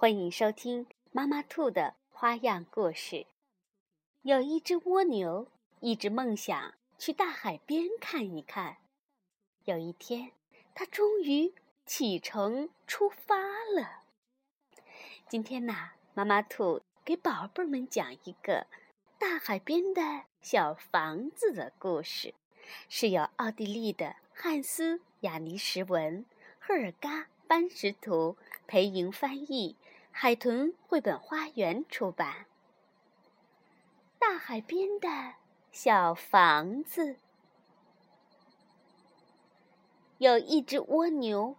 欢迎收听妈妈兔的花样故事。有一只蜗牛，一直梦想去大海边看一看。有一天，它终于启程出发了。今天呢，妈妈兔给宝贝们讲一个大海边的小房子的故事，是由奥地利的汉斯·雅尼什文、赫尔嘎·班什图、裴莹翻译。海豚绘本花园出版。大海边的小房子，有一只蜗牛，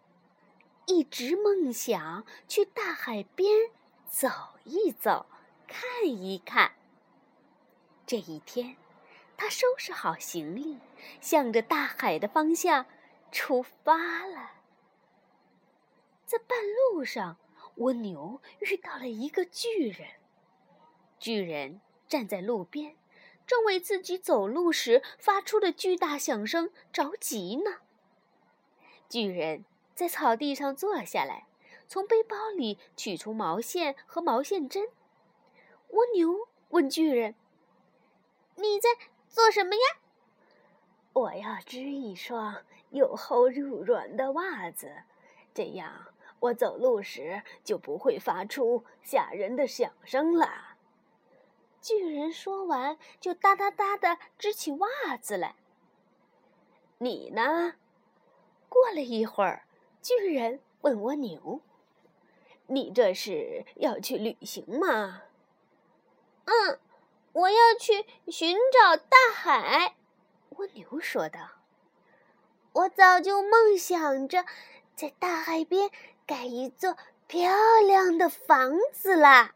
一直梦想去大海边走一走，看一看。这一天，它收拾好行李，向着大海的方向出发了。在半路上。蜗牛遇到了一个巨人，巨人站在路边，正为自己走路时发出的巨大响声着急呢。巨人在草地上坐下来，从背包里取出毛线和毛线针。蜗牛问巨人：“你在做什么呀？”“我要织一双又厚又软的袜子，这样。”我走路时就不会发出吓人的响声了。巨人说完，就哒哒哒的织起袜子来。你呢？过了一会儿，巨人问蜗牛：“你这是要去旅行吗？”“嗯，我要去寻找大海。”蜗牛说道。“我早就梦想着在大海边。”盖一座漂亮的房子啦！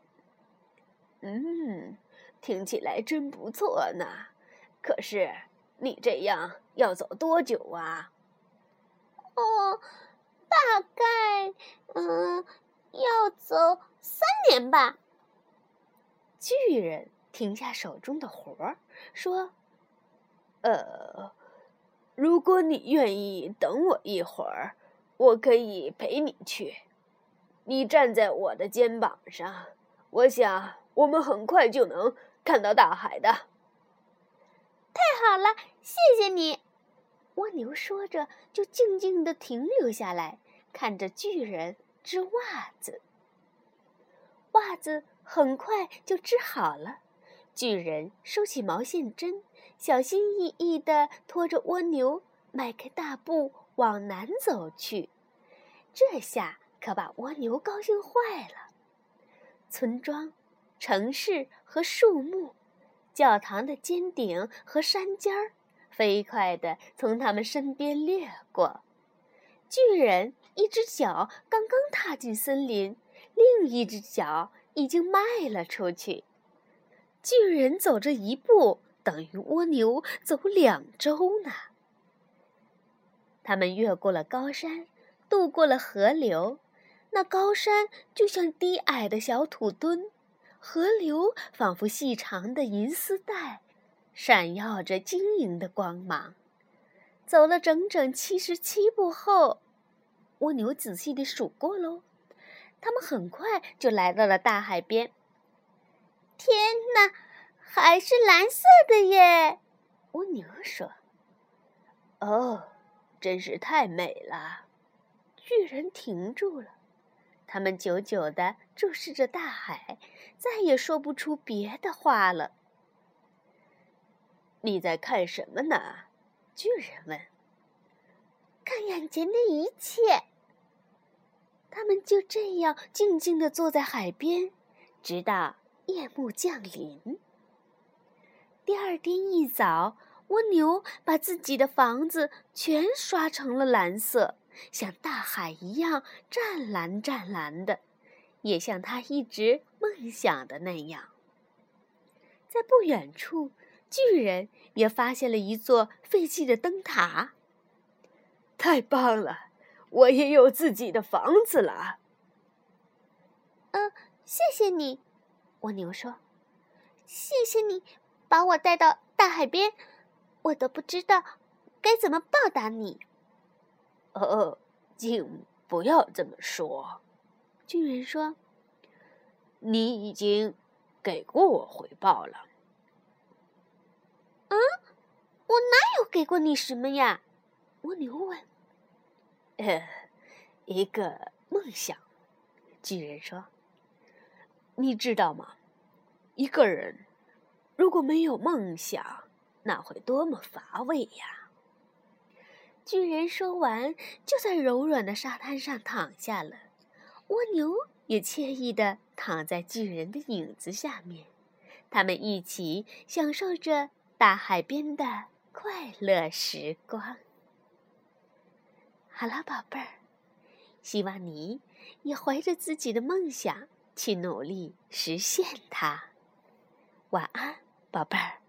嗯，听起来真不错呢。可是你这样要走多久啊？哦，大概嗯，要走三年吧。巨人停下手中的活儿，说：“呃，如果你愿意等我一会儿。”我可以陪你去，你站在我的肩膀上，我想我们很快就能看到大海的。太好了，谢谢你。蜗牛说着，就静静地停留下来，看着巨人织袜子。袜子很快就织好了，巨人收起毛线针，小心翼翼地拖着蜗牛迈开大步。往南走去，这下可把蜗牛高兴坏了。村庄、城市和树木，教堂的尖顶和山尖儿，飞快地从他们身边掠过。巨人一只脚刚刚踏进森林，另一只脚已经迈了出去。巨人走这一步，等于蜗牛走两周呢。他们越过了高山，渡过了河流。那高山就像低矮的小土墩，河流仿佛细长的银丝带，闪耀着晶莹的光芒。走了整整七十七步后，蜗牛仔细地数过喽。他们很快就来到了大海边。天哪，海是蓝色的耶！蜗牛说：“哦。”真是太美了！巨人停住了，他们久久地注视着大海，再也说不出别的话了。你在看什么呢？巨人问。看眼前的一切。他们就这样静静地坐在海边，直到夜幕降临。第二天一早。蜗牛把自己的房子全刷成了蓝色，像大海一样湛蓝湛蓝的，也像他一直梦想的那样。在不远处，巨人也发现了一座废弃的灯塔。太棒了！我也有自己的房子了。嗯，谢谢你，蜗牛说。谢谢你把我带到大海边，我都不知道该怎么报答你。哦，请不要这么说，巨人说。你已经给过我回报了。嗯，我哪有给过你什么呀？蜗牛问。呃，一个梦想，巨人说。你知道吗？一个人如果没有梦想，那会多么乏味呀！巨人说完，就在柔软的沙滩上躺下了。蜗牛也惬意地躺在巨人的影子下面，他们一起享受着大海边的快乐时光。好了，宝贝儿，希望你也怀着自己的梦想去努力实现它。晚安，宝贝儿。